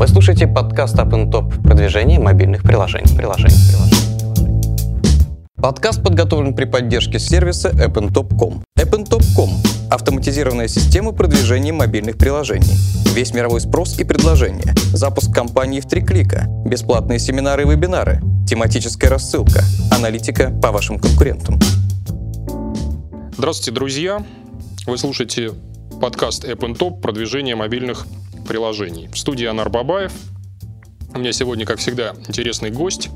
Вы слушаете подкаст Up and Top продвижение мобильных приложений. приложений. Подкаст подготовлен при поддержке сервиса appntop.com. appntop.com – автоматизированная система продвижения мобильных приложений. Весь мировой спрос и предложения. Запуск компании в три клика. Бесплатные семинары и вебинары. Тематическая рассылка. Аналитика по вашим конкурентам. Здравствуйте, друзья! Вы слушаете подкаст App Top продвижение мобильных приложений. В студии Анар Бабаев. У меня сегодня, как всегда, интересный гость.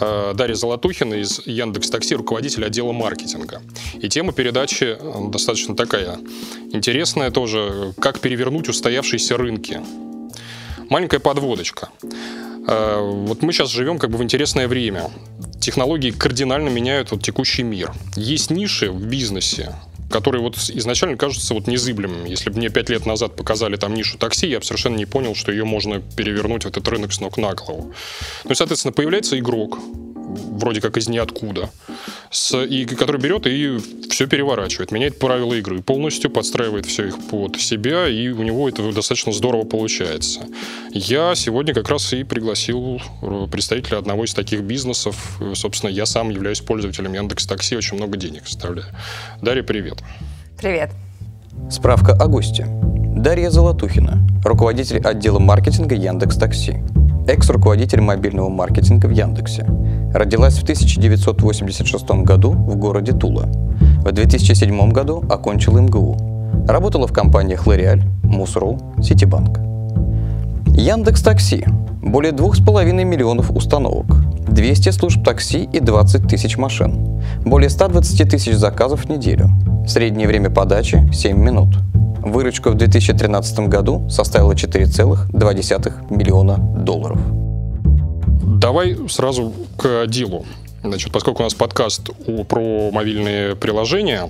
Э, Дарья Золотухина из Яндекс Такси, руководитель отдела маркетинга. И тема передачи э, достаточно такая интересная тоже, как перевернуть устоявшиеся рынки. Маленькая подводочка. Э, вот мы сейчас живем как бы в интересное время. Технологии кардинально меняют вот текущий мир. Есть ниши в бизнесе, которые вот изначально кажутся вот незыблемыми. Если бы мне пять лет назад показали там нишу такси, я бы совершенно не понял, что ее можно перевернуть в этот рынок с ног на голову. Ну и, соответственно, появляется игрок, вроде как из ниоткуда, с, и, который берет и все переворачивает, меняет правила игры, полностью подстраивает все их под себя, и у него это достаточно здорово получается. Я сегодня как раз и пригласил э, представителя одного из таких бизнесов. Собственно, я сам являюсь пользователем Яндекс Такси, очень много денег оставляю. Дарья, привет. Привет. Справка о госте. Дарья Золотухина, руководитель отдела маркетинга Яндекс Такси экс-руководитель мобильного маркетинга в Яндексе. Родилась в 1986 году в городе Тула. В 2007 году окончила МГУ. Работала в компаниях L'Oreal, Мусру, Ситибанк. Яндекс Такси. Более 2,5 миллионов установок. 200 служб такси и 20 тысяч машин. Более 120 тысяч заказов в неделю. Среднее время подачи – 7 минут. Выручка в 2013 году составила 4,2 миллиона долларов. Давай сразу к делу. Значит, поскольку у нас подкаст про мобильные приложения,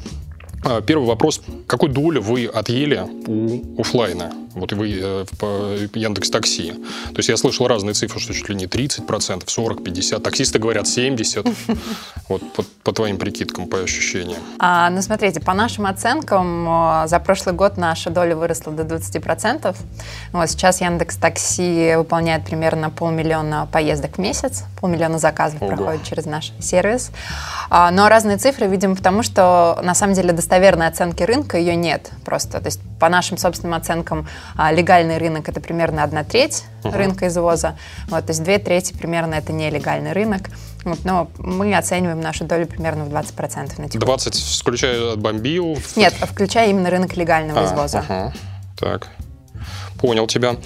а, первый вопрос. Какую долю вы отъели у офлайна? Вот вы э, по Яндекс Такси. То есть я слышал разные цифры, что чуть ли не 30%, 40, 50. Таксисты говорят 70. Вот по, по твоим прикидкам, по ощущениям. А, ну, смотрите, по нашим оценкам, э, за прошлый год наша доля выросла до 20%. Вот сейчас Яндекс Такси выполняет примерно полмиллиона поездок в месяц, полмиллиона заказов Ого. проходит через наш сервис. А, но разные цифры, видимо, потому что на самом деле достоверной оценки рынка ее нет просто. То есть по нашим собственным оценкам а, легальный рынок это примерно одна треть uh-huh. рынка извоза, вот, то есть две трети примерно это нелегальный рынок. Вот, но мы оцениваем нашу долю примерно в 20% на текущий 20, включая бомбил? Нет, включая именно рынок легального а, извоза. Ага. Так. Понял тебя.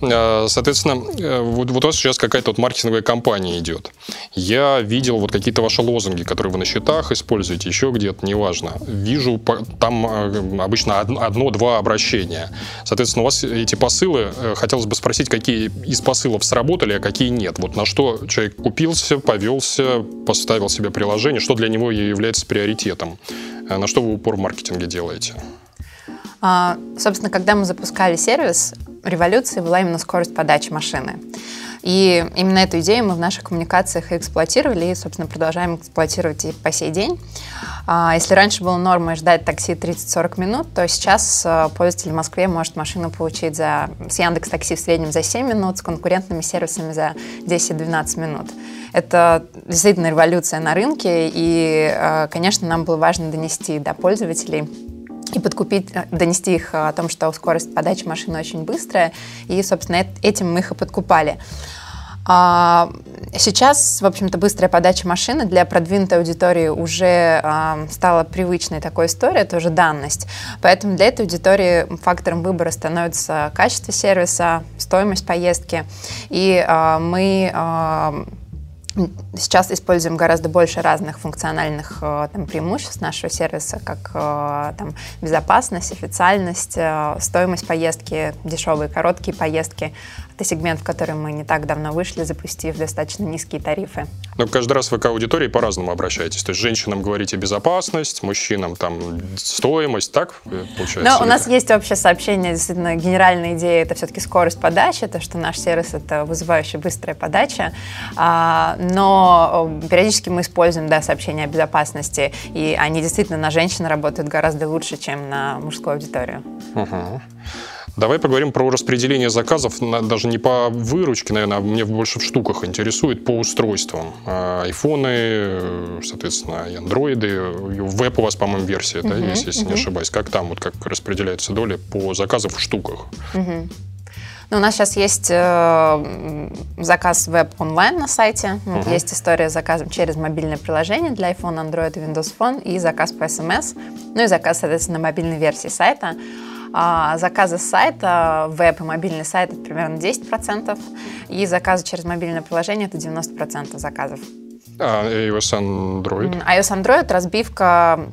Э, соответственно, э, вот, вот у вас сейчас какая-то вот маркетинговая кампания идет. Я видел вот какие-то ваши лозунги, которые вы на счетах используете, еще где-то, неважно. Вижу там э, обычно одно-два обращения. Соответственно, у вас эти посылы, хотелось бы спросить, какие из посылов сработали, а какие нет. Вот на что человек купился, повелся, поставил себе приложение, что для него является приоритетом. На что вы упор в маркетинге делаете? А, собственно, когда мы запускали сервис, революцией была именно скорость подачи машины. И именно эту идею мы в наших коммуникациях эксплуатировали и, собственно, продолжаем эксплуатировать и по сей день. А, если раньше было нормой ждать такси 30-40 минут, то сейчас а, пользователь в Москве может машину получить за, с Яндекс Такси в среднем за 7 минут, с конкурентными сервисами за 10-12 минут. Это действительно революция на рынке, и, конечно, нам было важно донести до пользователей и подкупить, э, донести их о том, что скорость подачи машины очень быстрая, и, собственно, этим мы их и подкупали. А, сейчас, в общем-то, быстрая подача машины для продвинутой аудитории уже а, стала привычной такой историей, это уже данность. Поэтому для этой аудитории фактором выбора становится качество сервиса, стоимость поездки. И а, мы Сейчас используем гораздо больше разных функциональных э, там, преимуществ нашего сервиса, как э, там, безопасность, официальность, э, стоимость поездки, дешевые короткие поездки, это сегмент, в который мы не так давно вышли, запустив достаточно низкие тарифы. Но каждый раз вы к аудитории по-разному обращаетесь. То есть женщинам говорите безопасность, мужчинам там стоимость, так получается? Но у нас есть общее сообщение, действительно, генеральная идея это все-таки скорость подачи, то, что наш сервис это вызывающая быстрая подача. А, но периодически мы используем да, сообщения о безопасности, и они действительно на женщин работают гораздо лучше, чем на мужскую аудиторию. Угу. Давай поговорим про распределение заказов, даже не по выручке, наверное, а мне больше в штуках интересует, по устройствам. А, айфоны, э, соответственно, и андроиды, веб у вас, по-моему, версия, uh-huh, да, если, если uh-huh. не ошибаюсь. Как там, вот как распределяются доли по заказам в штуках? Uh-huh. Ну, у нас сейчас есть э, заказ веб-онлайн на сайте, uh-huh. есть история с заказом через мобильное приложение для iPhone, Android и Windows Phone, и заказ по SMS, ну и заказ, соответственно, на мобильной версии сайта. А заказы с сайта, веб и мобильный сайт это примерно 10%, и заказы через мобильное приложение это 90% заказов. А iOS Android? iOS Android разбивка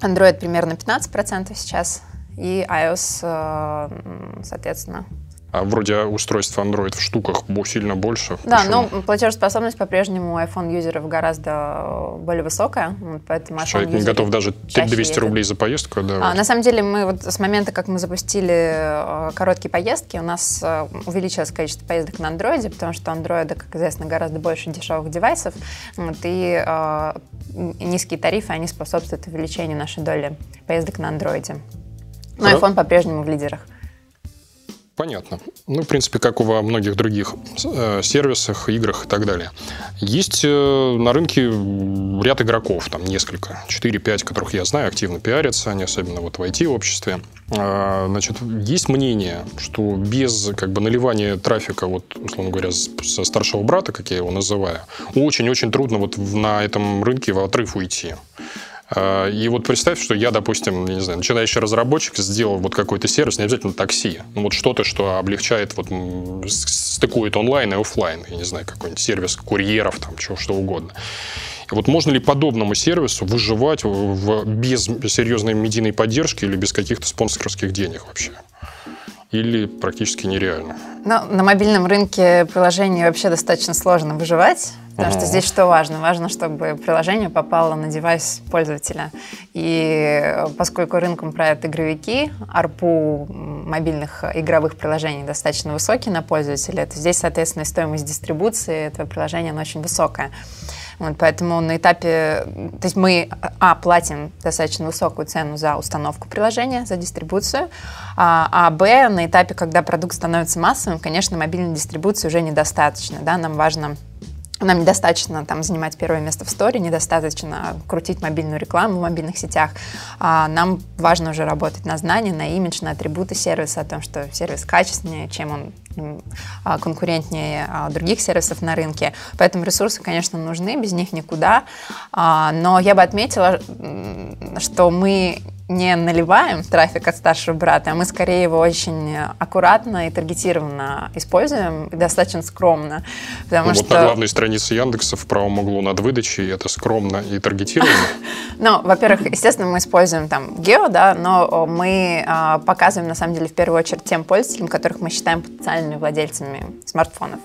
Android примерно 15% сейчас, и iOS, э, соответственно, а вроде устройств Android в штуках сильно больше. Да, Почему? но платежеспособность по-прежнему iPhone юзеров гораздо более высокая, поэтому Человек не готов даже 200 ездит. рублей за поездку. Да, а, вот. На самом деле мы вот с момента, как мы запустили э, короткие поездки, у нас э, увеличилось количество поездок на Android, потому что Android, как известно, гораздо больше дешевых девайсов, вот, и э, низкие тарифы, они способствуют увеличению нашей доли поездок на Android. Но iPhone по-прежнему в лидерах. Понятно. Ну, в принципе, как у во многих других э, сервисах, играх и так далее. Есть э, на рынке ряд игроков, там несколько, 4-5, которых я знаю, активно пиарятся, они особенно вот в IT-обществе. Э, значит, есть мнение, что без как бы наливания трафика, вот, условно говоря, со старшего брата, как я его называю, очень-очень трудно вот на этом рынке в отрыв уйти. А, и вот представь, что я, допустим, не знаю, начинающий разработчик, сделал вот какой-то сервис, не обязательно такси, ну вот что-то, что облегчает, вот стыкует онлайн и офлайн, я не знаю, какой-нибудь сервис курьеров, там, чего, что угодно. И вот можно ли подобному сервису выживать в, без серьезной медийной поддержки или без каких-то спонсорских денег вообще? Или практически нереально? Ну, на мобильном рынке приложений вообще достаточно сложно выживать. Потому что здесь что важно? Важно, чтобы приложение попало на девайс пользователя. И поскольку рынком правят игровики, арпу мобильных игровых приложений достаточно высокий на пользователя, то здесь, соответственно, стоимость дистрибуции этого приложения она очень высокая. Вот, поэтому на этапе, то есть мы, а, платим достаточно высокую цену за установку приложения, за дистрибуцию, а, а б, на этапе, когда продукт становится массовым, конечно, мобильной дистрибуции уже недостаточно, да, нам важно нам недостаточно там занимать первое место в сторе, недостаточно крутить мобильную рекламу в мобильных сетях. А нам важно уже работать на знания, на имидж, на атрибуты сервиса, о том, что сервис качественнее, чем он а, конкурентнее а, других сервисов на рынке. Поэтому ресурсы, конечно, нужны, без них никуда. А, но я бы отметила, что мы не наливаем трафик от старшего брата, а мы скорее его очень аккуратно и таргетированно используем, и достаточно скромно. Потому ну, что... Вот на главной странице Яндекса в правом углу над выдачей это скромно и таргетированно? Ну, во-первых, естественно, мы используем там гео, да, но мы а, показываем, на самом деле, в первую очередь тем пользователям, которых мы считаем потенциальными владельцами смартфонов.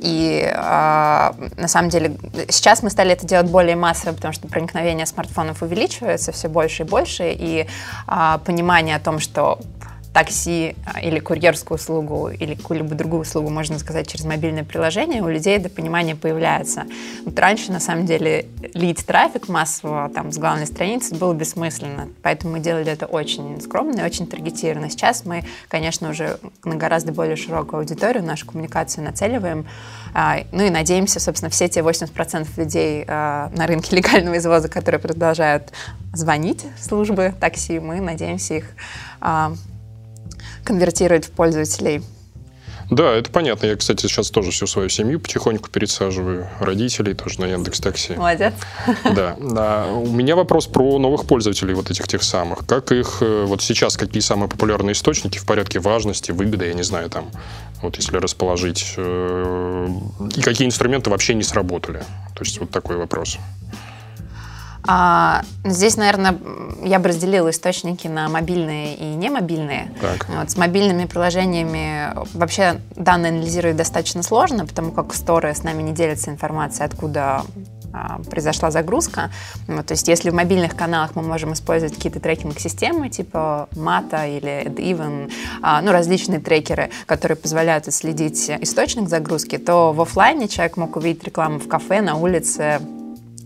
И а, на самом деле сейчас мы стали это делать более массово, потому что проникновение смартфонов увеличивается все больше и больше, и а, понимание о том, что такси а, или курьерскую услугу или какую-либо другую услугу можно заказать через мобильное приложение, у людей это понимание появляется. Вот раньше, на самом деле, лить трафик массово там, с главной страницы было бессмысленно, поэтому мы делали это очень скромно и очень таргетированно. Сейчас мы, конечно, уже на гораздо более широкую аудиторию нашу коммуникацию нацеливаем, а, ну и надеемся, собственно, все те 80% людей а, на рынке легального извоза, которые продолжают звонить в службы такси, мы надеемся их конвертировать в пользователей. Да, это понятно. Я, кстати, сейчас тоже всю свою семью потихоньку пересаживаю. Родителей тоже на Яндекс Такси. Молодец. Да. А у меня вопрос про новых пользователей вот этих тех самых. Как их э, вот сейчас, какие самые популярные источники в порядке важности, выгоды, я не знаю, там, вот если расположить, э, и какие инструменты вообще не сработали? То есть вот такой вопрос. А, здесь, наверное, я бы разделила источники на мобильные и немобильные. Так. Вот, с мобильными приложениями вообще данные анализировать достаточно сложно, потому как сторы с нами не делятся информацией, откуда а, произошла загрузка. Вот, то есть если в мобильных каналах мы можем использовать какие-то трекинг-системы типа Mata или AdEven, а, ну, различные трекеры, которые позволяют отследить источник загрузки, то в офлайне человек мог увидеть рекламу в кафе, на улице,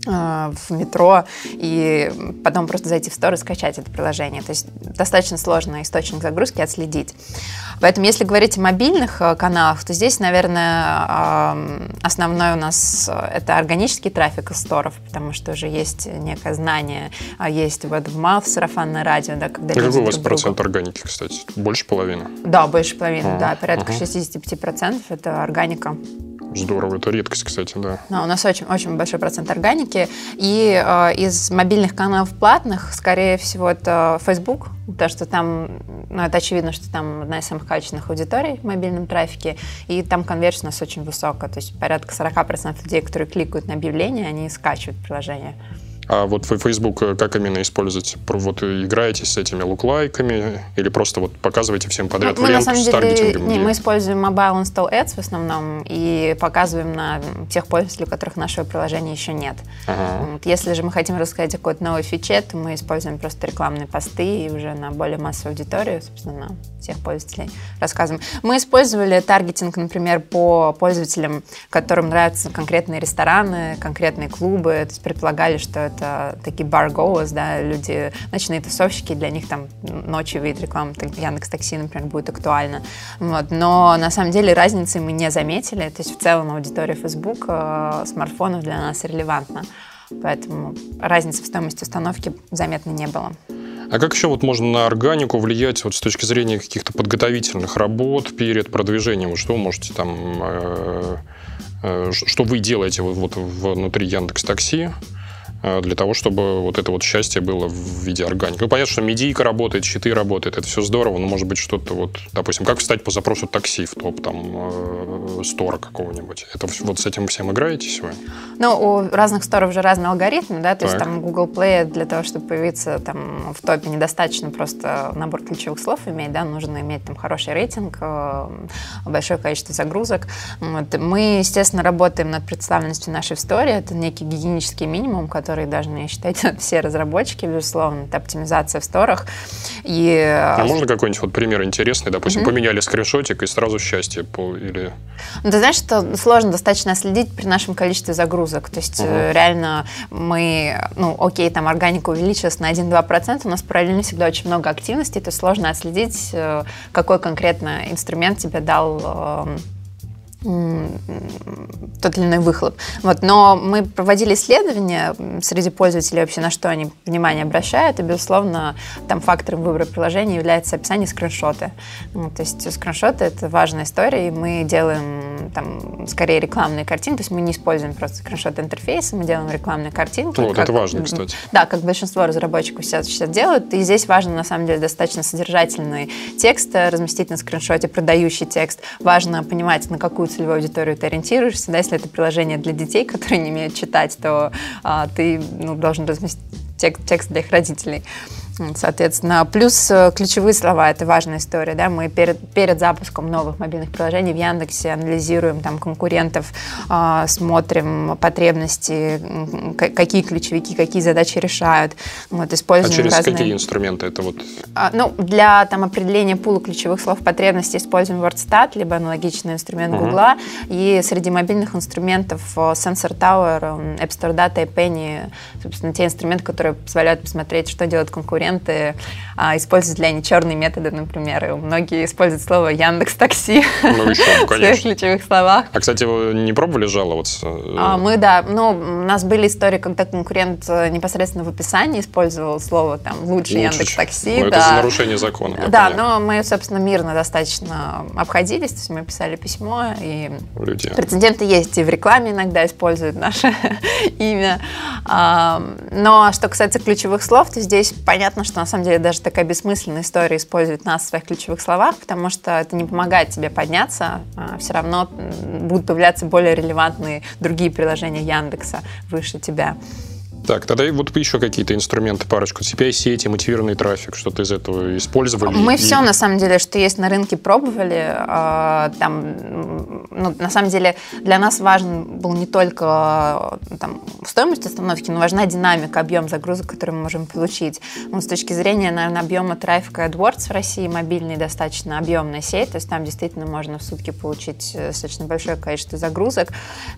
в метро и потом просто зайти в стор и скачать это приложение. То есть достаточно сложно источник загрузки отследить. Поэтому если говорить о мобильных э, каналах, то здесь, наверное, основной у нас э, это органический трафик из сторов, потому что уже есть некое знание, а есть вот в mouth сарафанное радио, да, когда Какой у вас процент органики, кстати? Больше половины? Да, больше половины, а, да, порядка ага. 65% это органика. Здорово, это редкость, кстати, да. Да, у нас очень, очень большой процент органики. И э, из мобильных каналов платных, скорее всего, это Facebook, потому что там, ну, это очевидно, что там одна из самых качественных аудиторий в мобильном трафике, и там конверсия у нас очень высокая, то есть порядка 40% людей, которые кликают на объявление, они скачивают приложение. А вот вы Facebook э, как именно используете? Вот играете с этими луклайками или просто вот показываете всем подряд мы, ленту мы, с таргетингом? Не, мы используем Mobile Install Ads в основном и показываем на тех пользователей, у которых нашего приложения еще нет. Ага. Вот, если же мы хотим рассказать о какой-то новой фиче, то мы используем просто рекламные посты и уже на более массовую аудиторию, собственно, на всех пользователей рассказываем. Мы использовали таргетинг, например, по пользователям, которым нравятся конкретные рестораны, конкретные клубы, то есть предполагали, что это такие goers, да, люди, ночные тусовщики, для них там ночью рекламы Яндекс Такси, например, будет актуально. Вот. Но на самом деле разницы мы не заметили, то есть в целом аудитория Facebook э, смартфонов для нас релевантна. Поэтому разницы в стоимости установки заметно не было. А как еще вот можно на органику влиять вот с точки зрения каких-то подготовительных работ перед продвижением? Что вы можете там, э, э, что вы делаете вот внутри Яндекс Такси? Э, для того, чтобы вот это вот счастье было в виде органики. Ну, понятно, что медийка работает, щиты работают, это все здорово, но может быть что-то вот, допустим, как встать по запросу такси в топ там э, стора какого-нибудь. Это вот с этим всем играете сегодня? Ну, у разных сторов же разный алгоритм, да, то так. есть там Google Play для того, чтобы появиться там в топе, недостаточно просто набор ключевых слов иметь, да, нужно иметь там хороший рейтинг, э, большое количество загрузок. Вот. Мы, естественно, работаем над представленностью нашей в сторе, это некий гигиенический минимум, который которые должны считать все разработчики, безусловно, это оптимизация в сторах. И... А можно какой-нибудь вот пример интересный? Допустим, mm-hmm. поменяли скриншотик и сразу счастье. Или... Ну, ты знаешь, что сложно достаточно следить при нашем количестве загрузок. То есть uh-huh. реально мы, ну, окей, там органика увеличилась на 1-2%, у нас параллельно всегда очень много активности, то сложно отследить, э, какой конкретно инструмент тебе дал эм, тот или иной выхлоп. Вот. Но мы проводили исследования среди пользователей вообще, на что они внимание обращают, и, безусловно, там фактором выбора приложения является описание скриншоты. Ну, то есть скриншоты — это важная история, и мы делаем там скорее рекламные картинки, то есть мы не используем просто скриншот интерфейса, мы делаем рекламные картинки. Вот, как, это важно, кстати. Да, как большинство разработчиков сейчас, сейчас делают, и здесь важно, на самом деле, достаточно содержательный текст разместить на скриншоте, продающий текст. Важно понимать, на какую целевую аудиторию ты ориентируешься. Да, если это приложение для детей, которые не умеют читать, то а, ты ну, должен разместить текст, текст для их родителей. Соответственно, плюс э, ключевые слова – это важная история. Да? Мы перед, перед запуском новых мобильных приложений в Яндексе анализируем там, конкурентов, э, смотрим потребности, какие ключевики, какие задачи решают. Вот, используем а через разные... какие инструменты это вот? А, ну, для там, определения пула ключевых слов потребностей используем WordStat, либо аналогичный инструмент uh-huh. Google. И среди мобильных инструментов э, Sensor Tower, App Store Data и Penny, собственно, те инструменты, которые позволяют посмотреть, что делают конкуренты конкуренты а, используют ли они черные методы, например. И многие используют слово Яндекс Такси ну, еще, в своих ключевых словах. А, кстати, вы не пробовали жаловаться? А, мы, да. Ну, у нас были истории, когда конкурент э, непосредственно в описании использовал слово там лучше, лучше Яндекс Такси. Ну, да. это же нарушение закона. Да, но мы, собственно, мирно достаточно обходились. То есть мы писали письмо, и Люди. прецеденты есть, и в рекламе иногда используют наше имя. Но что касается ключевых слов, то здесь понятно, понятно, что на самом деле даже такая бессмысленная история использует нас в своих ключевых словах, потому что это не помогает тебе подняться, а все равно будут появляться более релевантные другие приложения Яндекса выше тебя. Так, тогда вот еще какие-то инструменты, парочку. CPI-сети, мотивированный трафик, что-то из этого использовали? Мы и... все, на самом деле, что есть на рынке, пробовали. А, там, ну, на самом деле, для нас важен был не только там, стоимость установки, но важна динамика, объем загрузок, который мы можем получить. Ну, с точки зрения, наверное, объема трафика AdWords в России, мобильный достаточно объемная сеть, то есть там действительно можно в сутки получить э, достаточно большое количество загрузок.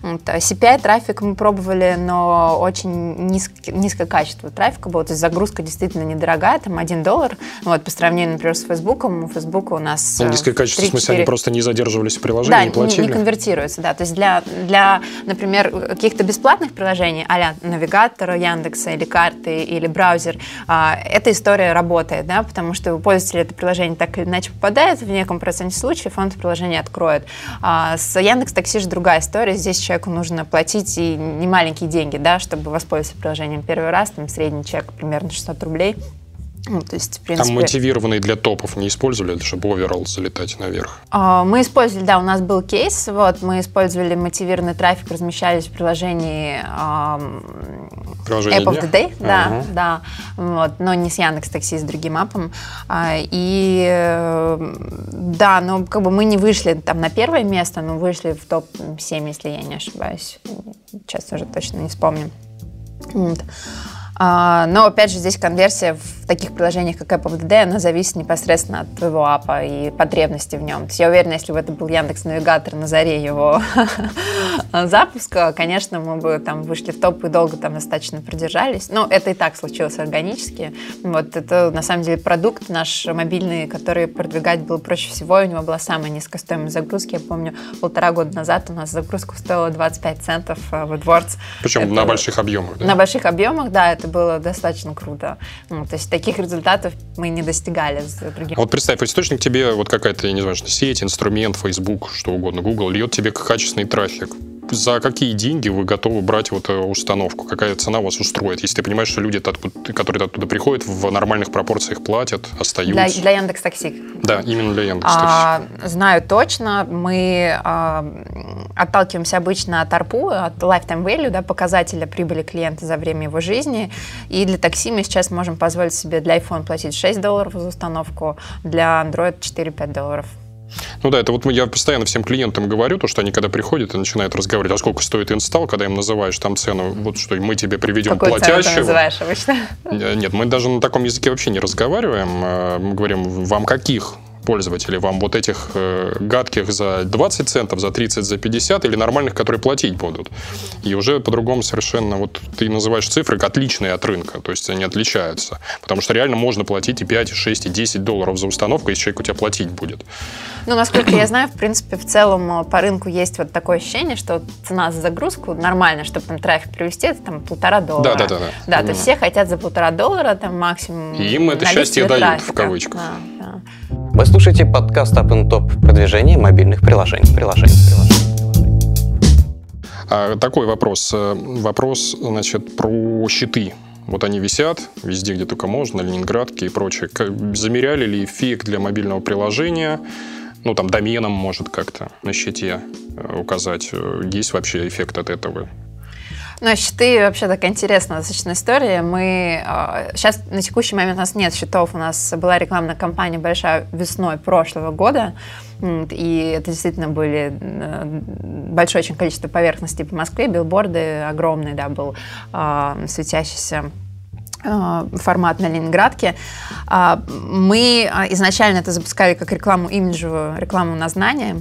CPI-трафик мы пробовали, но очень низ, низкое качество трафика было, то есть загрузка действительно недорогая, там 1 доллар, вот, по сравнению, например, с Фейсбуком, у Фейсбука у нас... Ну, низкое качество, в смысле, они просто не задерживались в приложении, да, не платили? не, не конвертируется, да, то есть для, для например, каких-то бесплатных приложений, а навигатора Яндекса или карты, или браузер, а, эта история работает, да, потому что пользователь это приложение так или иначе попадает, в неком проценте случаев он это приложение откроет. А с Яндекс Такси же другая история, здесь человеку нужно платить и не маленькие деньги, да, чтобы воспользоваться приложением первый раз, там средний чек примерно 600 рублей. Ну, то есть, в принципе... Там мотивированные для топов не использовали, чтобы оверall залетать наверх? А, мы использовали, да, у нас был кейс, вот, мы использовали мотивированный трафик, размещались в приложении Приложение App of the Day, да, uh-huh. да, вот, но не с Яндекс Такси, с другим апом. А, и да, но как бы мы не вышли там на первое место, но вышли в топ-7, если я не ошибаюсь. Сейчас уже точно не вспомню. Вот. А, но, опять же, здесь конверсия таких приложениях, как Apple DD, она зависит непосредственно от твоего апа и потребности в нем. То есть я уверена, если бы это был Яндекс Навигатор на заре его запуска, конечно, мы бы там вышли в топ и долго там достаточно продержались. Но это и так случилось органически. Вот это, на самом деле, продукт наш мобильный, который продвигать было проще всего. У него была самая низкая стоимость загрузки. Я помню, полтора года назад у нас загрузка стоила 25 центов э, в AdWords. Причем это... на больших объемах, да? На больших объемах, да, это было достаточно круто. Ну, то есть таких результатов мы не достигали с другими. Вот представь, источник тебе вот какая-то, я не знаю, сеть, инструмент, Facebook, что угодно, Google, льет тебе качественный трафик за какие деньги вы готовы брать вот эту установку? Какая цена вас устроит? Если ты понимаешь, что люди, которые оттуда приходят, в нормальных пропорциях платят, остаются. Для, для Яндекс Такси. Да, именно для Яндекс Такси. А, знаю точно. Мы а, отталкиваемся обычно от ARPU, от lifetime value, да, показателя прибыли клиента за время его жизни. И для такси мы сейчас можем позволить себе для iPhone платить 6 долларов за установку, для Android 4-5 долларов. Ну да, это вот я постоянно всем клиентам говорю, то, что они когда приходят и начинают разговаривать, а сколько стоит инсталл, когда им называешь там цену, вот что мы тебе приведем Какую платящего. Цену ты называешь обычно? Нет, мы даже на таком языке вообще не разговариваем. А мы говорим, вам каких пользователей вам вот этих э, гадких за 20 центов, за 30, за 50 или нормальных, которые платить будут. И уже по-другому совершенно, вот ты называешь цифры отличные от рынка, то есть они отличаются. Потому что реально можно платить и 5, и 6, и 10 долларов за установку, если человек у тебя платить будет. Ну, насколько я знаю, в принципе, в целом э, по рынку есть вот такое ощущение, что цена за загрузку нормально, чтобы там трафик привести, это там полтора доллара. Да, да, да. Да, да то есть все хотят за полтора доллара там максимум. И им это счастье дают, в кавычках. Да, Вы слушаете подкаст Up and Top продвижение мобильных приложений. приложений, приложений. А, такой вопрос. Э, вопрос, значит, про щиты. Вот они висят везде, где только можно, Ленинградки и прочее. Замеряли ли эффект для мобильного приложения? Ну, там, доменом может как-то на щите э, указать. Есть вообще эффект от этого? Ну, щиты вообще такая интересная достаточно история. Мы сейчас а, на текущий момент у нас нет счетов. У нас была рекламная кампания большая весной прошлого года. И это действительно были э, большое очень количество поверхностей по Москве, билборды огромный, да, был э, светящийся формат на Ленинградке. А, мы а, изначально это запускали как рекламу имиджевую, рекламу на знания,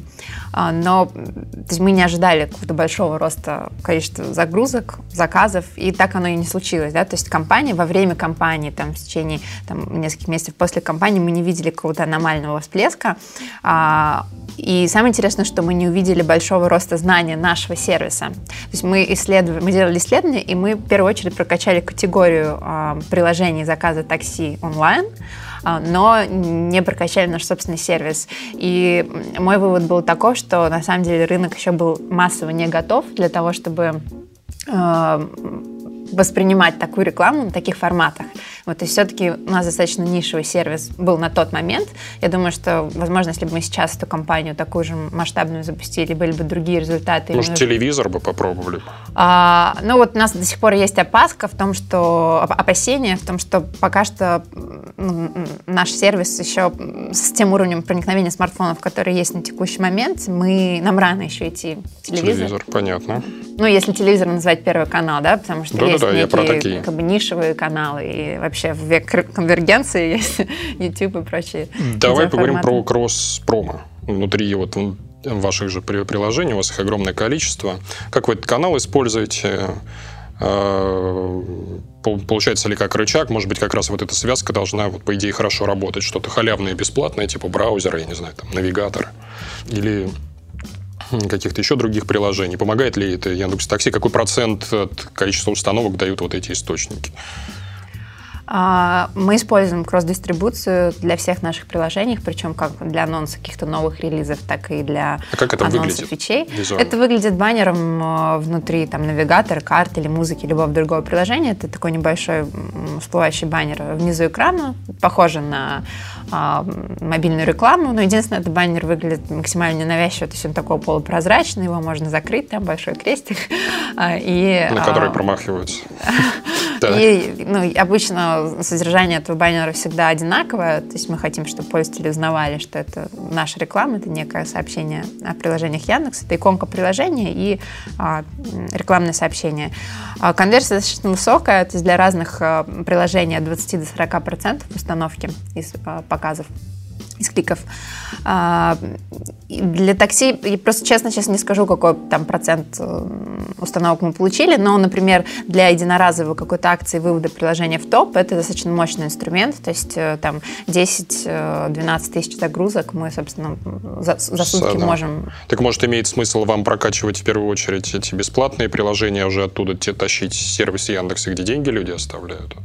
а, но то есть мы не ожидали какого-то большого роста количества загрузок, заказов, и так оно и не случилось. Да? То есть компания, во время кампании, там, в течение там, нескольких месяцев после кампании мы не видели какого-то аномального всплеска. И самое интересное, что мы не увидели большого роста знания нашего сервиса. То есть мы исследовали, мы делали исследования, и мы в первую очередь прокачали категорию э, приложений заказа такси онлайн, а, но не прокачали наш собственный сервис. И мой вывод был такой, что на самом деле рынок еще был массово не готов для того, чтобы воспринимать такую рекламу на таких форматах. Вот, и все-таки у нас достаточно нишевый сервис был на тот момент. Я думаю, что, возможно, если бы мы сейчас эту компанию такую же масштабную запустили, были бы другие результаты. Может, мы... телевизор бы попробовали? А, ну вот у нас до сих пор есть опаска в том, что опасение в том, что пока что наш сервис еще с тем уровнем проникновения смартфонов, который есть на текущий момент, мы нам рано еще идти в телевизор. Телевизор, понятно. Ну, если телевизор называть первый канал, да, потому что да, есть да, да, некие, я про такие. как бы нишевые каналы, и вообще в век конвергенции есть YouTube и прочие. Давай поговорим про кросс-промо. Внутри вот ваших же приложений, у вас их огромное количество. Как вы этот канал используете? А, получается ли как рычаг, может быть, как раз вот эта связка должна, вот, по идее, хорошо работать, что-то халявное бесплатное, типа браузера, я не знаю, там, навигатор, или каких-то еще других приложений. Помогает ли это Яндекс Такси? Какой процент от количества установок дают вот эти источники? А, мы используем кросс-дистрибуцию для всех наших приложений, причем как для анонса каких-то новых релизов, так и для а как это анонсов выглядит фичей. Визуально? Это выглядит баннером э, внутри там, навигатора, карты или музыки любого другого приложения. Это такой небольшой всплывающий баннер внизу экрана, похоже на а, мобильную рекламу, но единственное, этот баннер выглядит максимально ненавязчиво, то есть он такой полупрозрачный, его можно закрыть, там большой крестик. А, и, на который а, И ну, обычно содержание этого баннера всегда одинаковое, то есть мы хотим, чтобы пользователи узнавали, что это наша реклама, это некое сообщение о приложениях Яндекс, это иконка приложения и а, рекламное сообщение. А, конверсия достаточно высокая, то есть для разных а, приложений от 20 до 40 процентов установки из а, показов из кликов. А, для такси, я просто честно сейчас не скажу, какой там процент э, установок мы получили, но, например, для единоразовой какой-то акции вывода приложения в топ, это достаточно мощный инструмент, то есть э, там 10-12 э, тысяч загрузок мы, собственно, за, за сутки да. можем... Так может имеет смысл вам прокачивать в первую очередь эти бесплатные приложения, а уже оттуда те тащить сервис Яндекса, где деньги люди оставляют?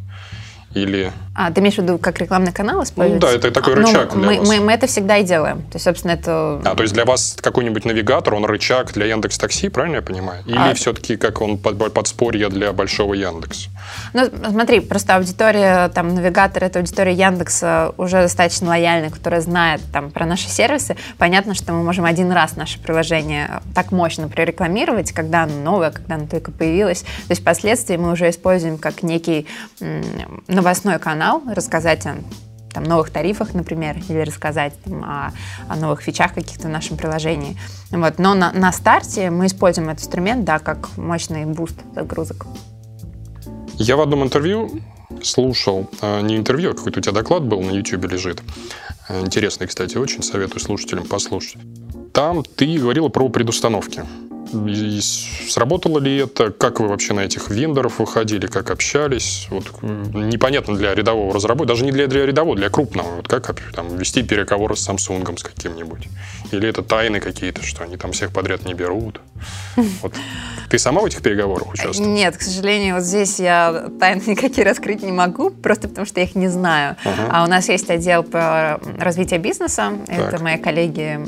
Или... А, ты имеешь в виду, как рекламный канал используется? Ну, да, это такой а, рычаг ну, для мы, вас. Мы, мы это всегда и делаем. То есть, собственно, это... А, то есть для вас какой-нибудь навигатор, он рычаг для Яндекс Такси, правильно я понимаю? Или а... все-таки как он под, подспорье для большого Яндекса? Ну, смотри, просто аудитория, там, навигатор, это аудитория Яндекса уже достаточно лояльная, которая знает там про наши сервисы. Понятно, что мы можем один раз наше приложение так мощно прорекламировать, когда оно новое, когда оно только появилось. То есть впоследствии мы уже используем как некий новостной канал, рассказать о там, новых тарифах, например, или рассказать там, о, о новых фичах каких-то в нашем приложении. Вот. Но на, на старте мы используем этот инструмент, да, как мощный boost загрузок. Я в одном интервью слушал, а, не интервью, а какой-то у тебя доклад был на YouTube лежит. Интересный, кстати, очень советую слушателям послушать. Там ты говорила про предустановки. И сработало ли это? Как вы вообще на этих вендоров выходили? Как общались? Вот, непонятно для рядового разработчика, даже не для, для рядового, для крупного. Вот как там, вести переговоры с Samsung с каким-нибудь? Или это тайны какие-то, что они там всех подряд не берут? Вот. Ты сама в этих переговорах участвовала? Нет, к сожалению, вот здесь я тайны никакие раскрыть не могу, просто потому что я их не знаю. Ага. А у нас есть отдел по развитию бизнеса. Так. Это мои коллеги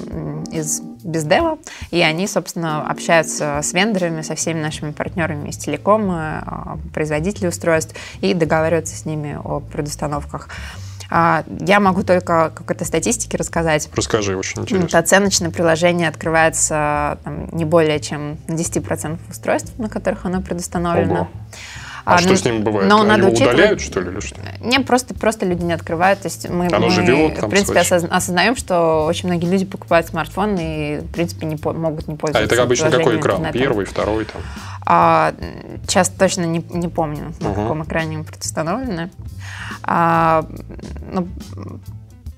из бездева, и они, собственно, общаются с вендорами, со всеми нашими партнерами из телекома, а, производителей устройств и договариваются с ними о предустановках. А, я могу только какой-то статистики рассказать. Расскажи, очень интересно. Оценочное приложение открывается там, не более чем на 10% устройств, на которых оно предустановлено. Ого. А, а что ну, с ним бывает? Но Они надо его удаляют, что ли, или что? Не, просто, просто люди не открывают. То есть мы, Оно мы живет в принципе, осозна- осознаем, что очень многие люди покупают смартфон и, в принципе, не по- могут не пользоваться А это обычно какой экран? Интернетом. Первый, второй? Там? А, сейчас точно не, не помню, на угу. каком экране мы предустановлены. А, ну,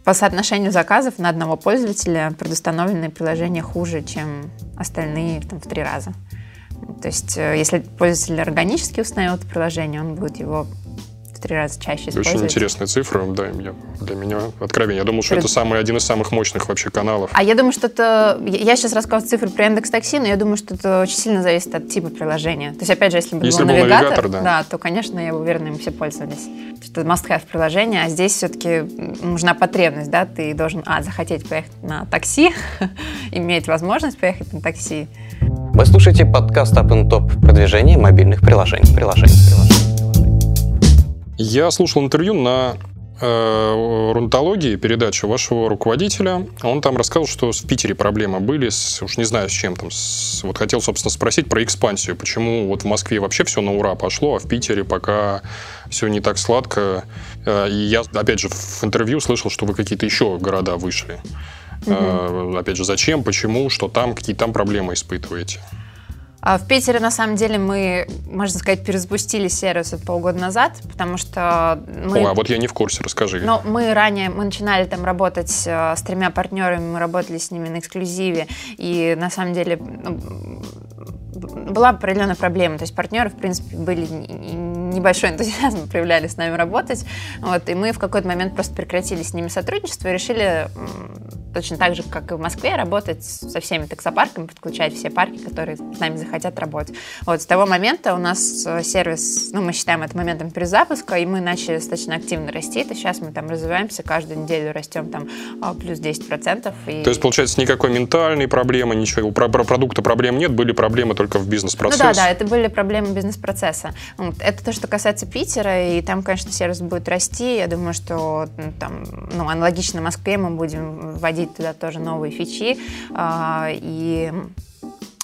по соотношению заказов на одного пользователя предустановленные приложения хуже, чем остальные там, в три раза. То есть, э, если пользователь органически установил это приложение, он будет его в три раза чаще использовать. Очень интересная цифра, да, для меня откровение. Я думал, что Пред... это самый, один из самых мощных вообще каналов. А я думаю, что это... Я сейчас рассказываю цифры про индекс такси, но я думаю, что это очень сильно зависит от типа приложения. То есть, опять же, если бы если был, был навигатор, навигатор да. да, то, конечно, я уверена, им все пользовались. Это must-have приложение, а здесь все-таки нужна потребность, да, ты должен, а, захотеть поехать на такси, иметь возможность поехать на такси, вы слушаете подкаст Up Top продвижение мобильных приложений. приложений, приложений. Я слушал интервью на э, рунтологии передачу вашего руководителя. Он там рассказал, что в Питере проблемы были, с, уж не знаю с чем там. С, вот хотел, собственно, спросить про экспансию. Почему вот в Москве вообще все на ура пошло, а в Питере пока все не так сладко. Э, и я, опять же, в интервью слышал, что вы какие-то еще города вышли. Угу. Опять же, зачем, почему, что там, какие там проблемы испытываете? А в Питере, на самом деле, мы, можно сказать, перезапустили сервис от полгода назад, потому что мы... О, а вот я не в курсе, расскажи. Но мы ранее, мы начинали там работать э, с тремя партнерами, мы работали с ними на эксклюзиве, и на самом деле была определенная проблема. То есть партнеры, в принципе, были небольшой энтузиазм проявляли с нами работать. Вот, и мы в какой-то момент просто прекратили с ними сотрудничество и решили точно так же, как и в Москве, работать со всеми таксопарками, подключать все парки, которые с нами захотят работать. Вот с того момента у нас э, сервис, ну, мы считаем это моментом перезапуска, и мы начали достаточно активно расти. То сейчас мы там развиваемся, каждую неделю растем там а, плюс 10%. И... То есть, получается, никакой ментальной проблемы, ничего, про, про продукта проблем нет, были проблемы только в бизнес-процессе? Ну да, да, это были проблемы бизнес-процесса. Вот. Это то, что касается Питера, и там, конечно, сервис будет расти. Я думаю, что там, ну, аналогично Москве мы будем вводить туда тоже новые фичи. А, и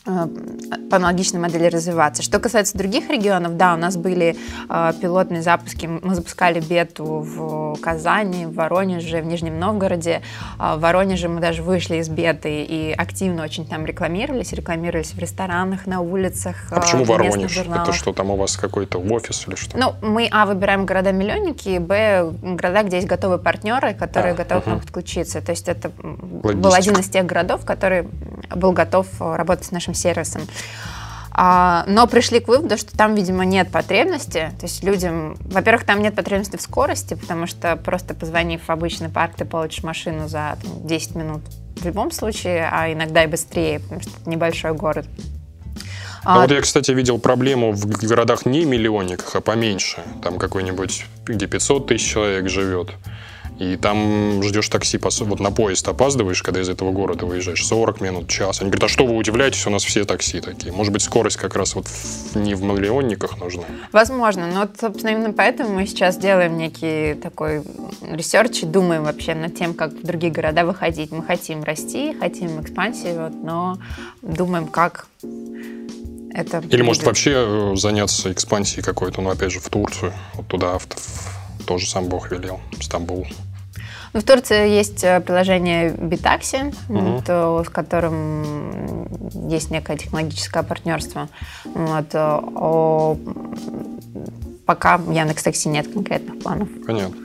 по аналогичной модели развиваться. Что касается других регионов, да, у нас были э, пилотные запуски. Мы запускали бету в Казани, в Воронеже, в Нижнем Новгороде. Э, в Воронеже мы даже вышли из беты и активно очень там рекламировались. Рекламировались в ресторанах, на улицах. А почему Воронеж? Это что, там у вас какой-то офис или что? Ну, мы, а, выбираем города-миллионники, б, города, где есть готовые партнеры, которые а, готовы угу. к нам подключиться. То есть это Логистика. был один из тех городов, который был готов работать с нашим нашим сервисом. А, но пришли к выводу, что там, видимо, нет потребности. То есть людям, во-первых, там нет потребности в скорости, потому что просто позвонив в обычный парк, ты получишь машину за там, 10 минут в любом случае, а иногда и быстрее, потому что это небольшой город. А, а вот я, кстати, видел проблему в городах не миллионниках, а поменьше. Там какой-нибудь, где 500 тысяч человек живет. И там ждешь такси, вот на поезд опаздываешь, когда из этого города выезжаешь, 40 минут, час. Они говорят, а что вы удивляетесь, у нас все такси такие. Может быть, скорость как раз вот не в миллионниках нужна? Возможно, но, вот, собственно, именно поэтому мы сейчас делаем некий такой research и думаем вообще над тем, как в другие города выходить. Мы хотим расти, хотим экспансии, вот, но думаем, как это Или, будет. может, вообще э, заняться экспансией какой-то, ну, опять же, в Турцию, вот туда, в, в, тоже сам Бог велел, Стамбул. Ну, в Турции есть э, приложение BiTaksi, угу. то, с которым есть некое технологическое партнерство. Вот. Э, о, пока в Яндекс.Такси нет конкретных планов. Понятно.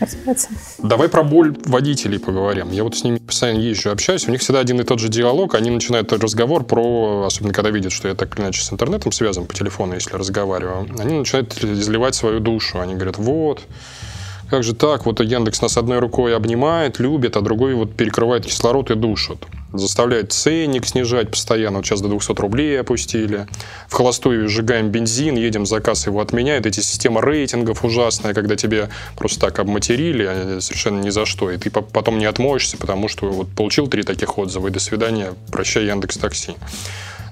Разбираться. Давай про боль водителей поговорим. Я вот с ними постоянно езжу, общаюсь. У них всегда один и тот же диалог. Они начинают разговор про, особенно когда видят, что я так или иначе с интернетом связан по телефону, если разговариваю, они начинают изливать свою душу. Они говорят, вот, как же так? Вот Яндекс нас одной рукой обнимает, любит, а другой вот перекрывает кислород и душит. Заставляет ценник снижать постоянно. Вот сейчас до 200 рублей опустили. В холостую сжигаем бензин, едем, заказ его отменяет. Эти система рейтингов ужасная, когда тебе просто так обматерили, а совершенно ни за что. И ты потом не отмоешься, потому что вот получил три таких отзыва, и до свидания, прощай Яндекс Такси.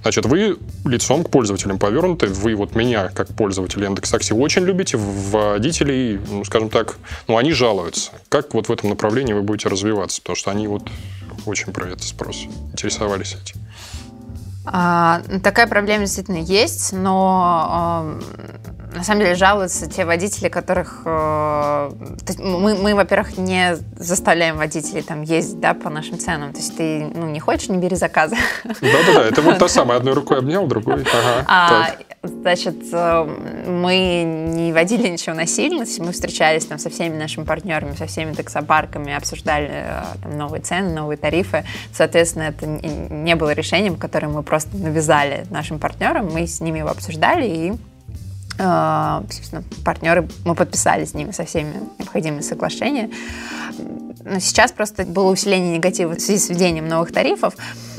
Значит, вы лицом к пользователям повернуты, вы вот меня, как пользователь Яндекс.Такси, очень любите, водителей, ну, скажем так, ну, они жалуются. Как вот в этом направлении вы будете развиваться? Потому что они вот очень про это спрос интересовались этим. А, такая проблема действительно есть, но э, на самом деле жалуются те водители, которых э, мы, мы, во-первых, не заставляем водителей там ездить да, по нашим ценам. То есть ты ну, не хочешь, не бери заказы. Да-да-да, это вот та самая. Одной рукой обнял, другой. Ага, а, значит, э, мы не водили ничего насильно, мы встречались там со всеми нашими партнерами, со всеми таксопарками, обсуждали э, там, новые цены, новые тарифы. Соответственно, это не было решением, которое мы просто навязали нашим партнерам, мы с ними его обсуждали и собственно, партнеры, мы подписали с ними со всеми необходимыми соглашения. Но сейчас просто было усиление негатива в связи с введением новых тарифов,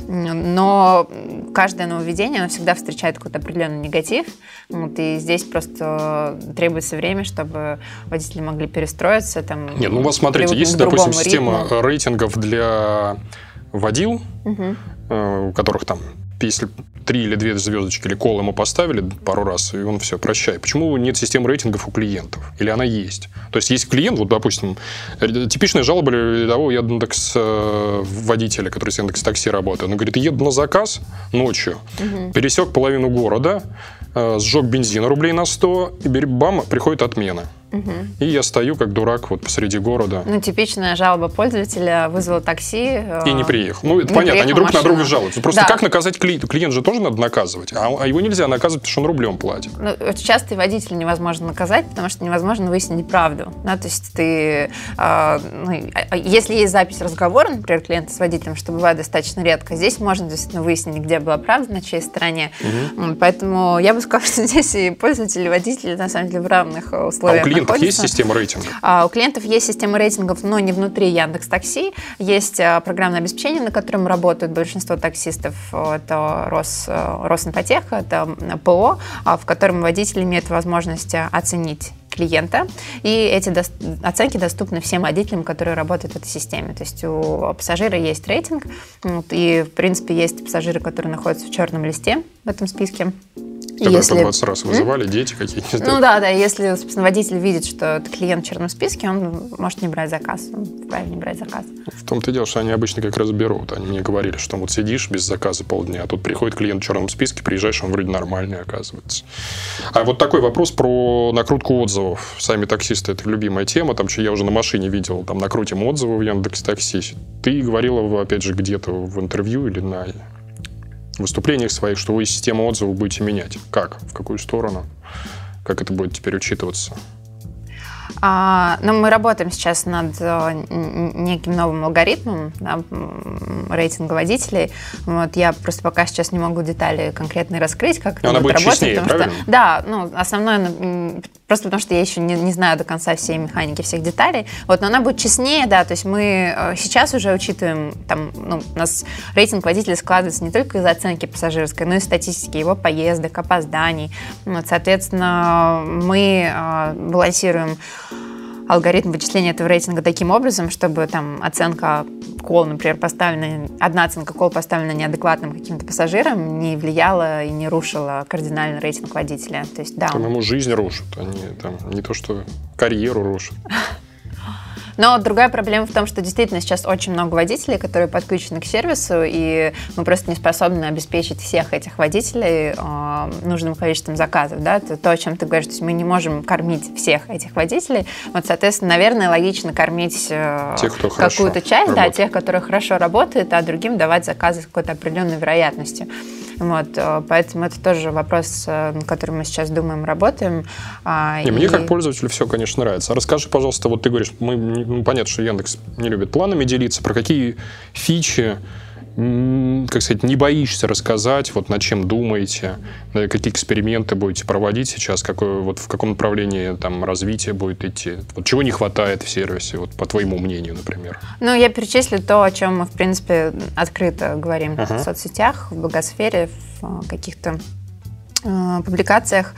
но каждое нововведение, оно всегда встречает какой-то определенный негатив, вот, и здесь просто требуется время, чтобы водители могли перестроиться. Там, Нет, ну вот смотрите, есть, допустим, система рейтингов для водил, угу. у которых там если три или две звездочки или кол ему поставили пару раз, и он все, прощай. Почему нет системы рейтингов у клиентов? Или она есть? То есть есть клиент, вот, допустим, типичная жалоба рядового Яндекс э, водителя, который с Яндекс Такси работает. Он говорит, еду на заказ ночью, угу. пересек половину города, э, сжег бензина рублей на 100, и бам, приходит отмена. Угу. И я стою как дурак вот посреди города. Ну, типичная жалоба пользователя, вызвал такси. Э, и не приехал. Ну, это не понятно, они друг машина. на друга жалуются. Просто да. как наказать клиента? Клиент же тоже надо наказывать, а, а его нельзя наказывать, потому что он рублем платит. Ну, часто и водителя невозможно наказать, потому что невозможно выяснить правду. Да? То есть ты, э, ну, а, если есть запись разговора, например, клиента с водителем, что бывает достаточно редко, здесь можно действительно выяснить, где была правда, на чьей стороне. Угу. Поэтому я бы сказала, что здесь и пользователи, и водители на самом деле в равных условиях. А клиентов есть система рейтингов? А, у клиентов есть система рейтингов, но не внутри Яндекс Такси. Есть а, программное обеспечение, на котором работают большинство таксистов. Это Рос, а, Росинфотех, это ПО, а, в котором водитель имеет возможность оценить клиента, и эти до... оценки доступны всем водителям, которые работают в этой системе. То есть у пассажира есть рейтинг, и, в принципе, есть пассажиры, которые находятся в черном листе в этом списке. Которые если... по 20 раз вызывали, дети какие-то. Ну да, да, если, собственно, водитель видит, что это клиент в черном списке, он может не брать заказ, он вправе не брать заказ. В том-то и дело, что они обычно как раз берут. Они мне говорили, что вот сидишь без заказа полдня, а тут приходит клиент в черном списке, приезжаешь, он вроде нормальный оказывается. А вот такой вопрос про накрутку отзывов. Сами таксисты – это любимая тема, там что я уже на машине видел, там накрутим отзывы в Яндекс Такси. Ты говорила, опять же, где-то в интервью или на выступлениях своих, что вы систему отзывов будете менять. Как? В какую сторону? Как это будет теперь учитываться? А, ну, мы работаем сейчас над э, неким новым алгоритмом да, рейтинга водителей. Вот, я просто пока сейчас не могу детали конкретно раскрыть, как это будет, будет работать. Честнее, потому что, да, ну, основное, просто потому что я еще не, не знаю до конца всей механики, всех деталей. Вот, но она будет честнее, да, то есть мы э, сейчас уже учитываем, там, ну, у нас рейтинг водителя складывается не только из оценки пассажирской, но и статистики его поездок, опозданий. Вот, соответственно, мы э, балансируем алгоритм вычисления этого рейтинга таким образом, чтобы там оценка кол, например, поставлена, одна оценка кол поставлена неадекватным каким-то пассажиром, не влияла и не рушила кардинально рейтинг водителя. То есть, да. Там ему жизнь рушит, а не, там, не то, что карьеру рушит. Но другая проблема в том, что действительно сейчас очень много водителей, которые подключены к сервису, и мы просто не способны обеспечить всех этих водителей э, нужным количеством заказов. Да? Это то, о чем ты говоришь. То есть мы не можем кормить всех этих водителей. Вот, соответственно, наверное, логично кормить э, какую-то часть, работает. да, тех, которые хорошо работают, а другим давать заказы с какой-то определенной вероятностью. Вот, э, поэтому это тоже вопрос, э, на который мы сейчас думаем, работаем. А, и, и... Мне как пользователю все, конечно, нравится. А расскажи, пожалуйста, вот ты говоришь, мы, ну, понятно, что Яндекс не любит планами делиться, про какие фичи как сказать, не боишься рассказать, вот над чем думаете, какие эксперименты будете проводить сейчас, какое, вот в каком направлении там развитие будет идти, вот чего не хватает в сервисе, вот по твоему мнению, например? Ну, я перечислю то, о чем мы, в принципе, открыто говорим uh-huh. в соцсетях, в благосфере, в каких-то э, публикациях.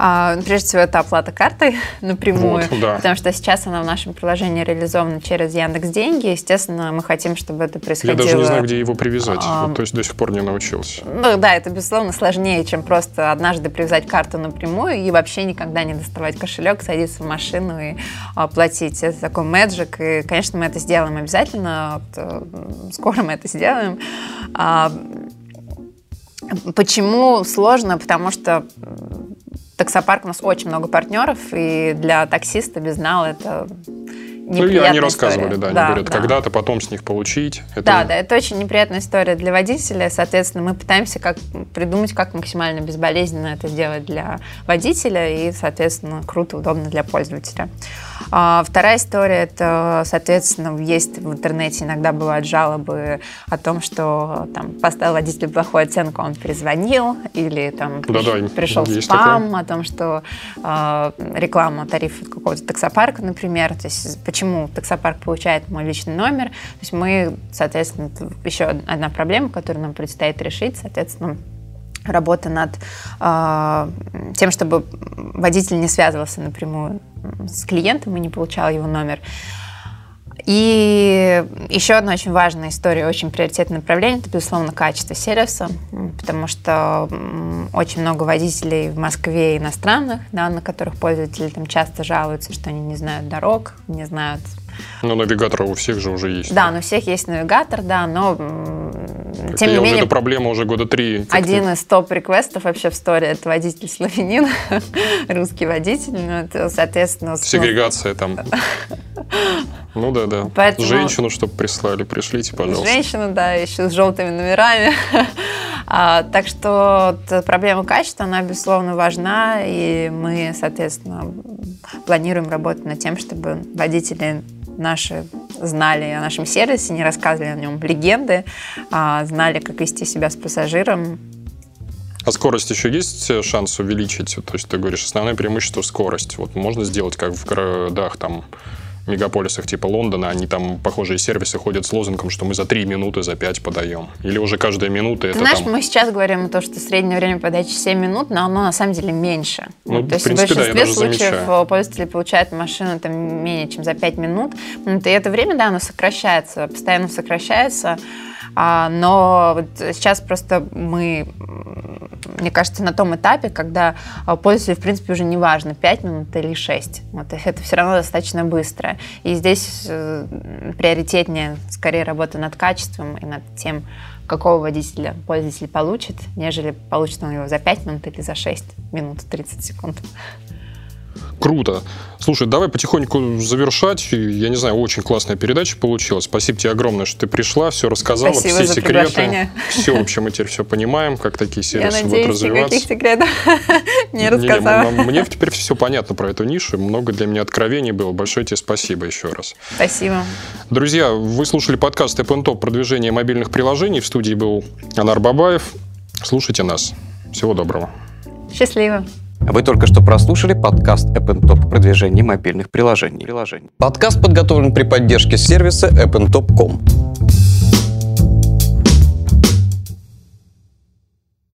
А, прежде всего, это оплата картой напрямую, вот, да. потому что сейчас она в нашем приложении реализована через Яндекс Деньги. Естественно, мы хотим, чтобы это происходило. Я даже не знаю, где его привязать, а, вот, то есть до сих пор не научился. Ну да, это безусловно сложнее, чем просто однажды привязать карту напрямую и вообще никогда не доставать кошелек, садиться в машину и оплатить. Это такой мэджик, и, конечно, мы это сделаем обязательно. Вот, э, скоро мы это сделаем. А, почему сложно? Потому что таксопарк у нас очень много партнеров, и для таксиста безнал это ну, они рассказывали, да, они да, говорят, да. когда-то потом с них получить. Это... Да, да, это очень неприятная история для водителя. Соответственно, мы пытаемся как придумать, как максимально безболезненно это сделать для водителя и, соответственно, круто, удобно для пользователя. А, вторая история, это, соответственно, есть в интернете иногда бывают жалобы о том, что там поставил водителю плохую оценку, он перезвонил, или там да, да, пришел спам такое. о том, что э, реклама тарифа какого-то таксопарка, например. То есть почему таксопарк получает мой личный номер. То есть мы, соответственно, еще одна проблема, которую нам предстоит решить, соответственно, работа над э, тем, чтобы водитель не связывался напрямую с клиентом и не получал его номер. И еще одна очень важная история, очень приоритетное направление, это, безусловно, качество сервиса, потому что очень много водителей в Москве иностранных, да, на которых пользователи там часто жалуются, что они не знают дорог, не знают ну, навигатор у всех же уже есть. Да, но у всех есть навигатор, да, но тем не менее... Эту проблему уже года три. Один из топ-реквестов вообще в истории это водитель славянин, русский водитель, ну, это, соответственно... Сегрегация там. Ну да, да. Поэтому... Женщину, чтобы прислали, пришлите, пожалуйста. Женщину, да, еще с желтыми номерами. а, так что проблема качества, она, безусловно, важна, и мы, соответственно, планируем работать над тем, чтобы водители наши знали о нашем сервисе, не рассказывали о нем легенды, а знали, как вести себя с пассажиром. А скорость еще есть шанс увеличить? То есть ты говоришь, основное преимущество скорость. Вот можно сделать, как в городах там мегаполисах типа Лондона, они там похожие сервисы ходят с лозунгом, что мы за 3 минуты, за 5 подаем. Или уже каждая минута Ты это знаешь, там... мы сейчас говорим о том, что среднее время подачи 7 минут, но оно на самом деле меньше. Ну, то есть в, принципе, в большинстве да, случаев замечаю. пользователи получают машину там менее чем за 5 минут. И это время, да, оно сокращается, постоянно сокращается. А, но вот сейчас просто мы, мне кажется, на том этапе, когда пользователю, в принципе, уже не важно, 5 минут или 6. Вот, это все равно достаточно быстро. И здесь э, приоритетнее скорее работа над качеством и над тем, какого водителя пользователь получит, нежели получит он его за 5 минут или за 6 минут 30 секунд. Круто. Слушай, давай потихоньку завершать. Я не знаю, очень классная передача получилась. Спасибо тебе огромное, что ты пришла, все рассказала, Спасибо все за секреты. Все, в общем, мы теперь все понимаем, как такие сервисы Я будут развиваться. никаких секретов не рассказала. Не, мне теперь все понятно про эту нишу. Много для меня откровений было. Большое тебе спасибо еще раз. Спасибо. Друзья, вы слушали подкаст App Top продвижение мобильных приложений. В студии был Анар Бабаев. Слушайте нас. Всего доброго. Счастливо. Вы только что прослушали подкаст App Top продвижение мобильных приложений. Подкаст подготовлен при поддержке сервиса appntop.com.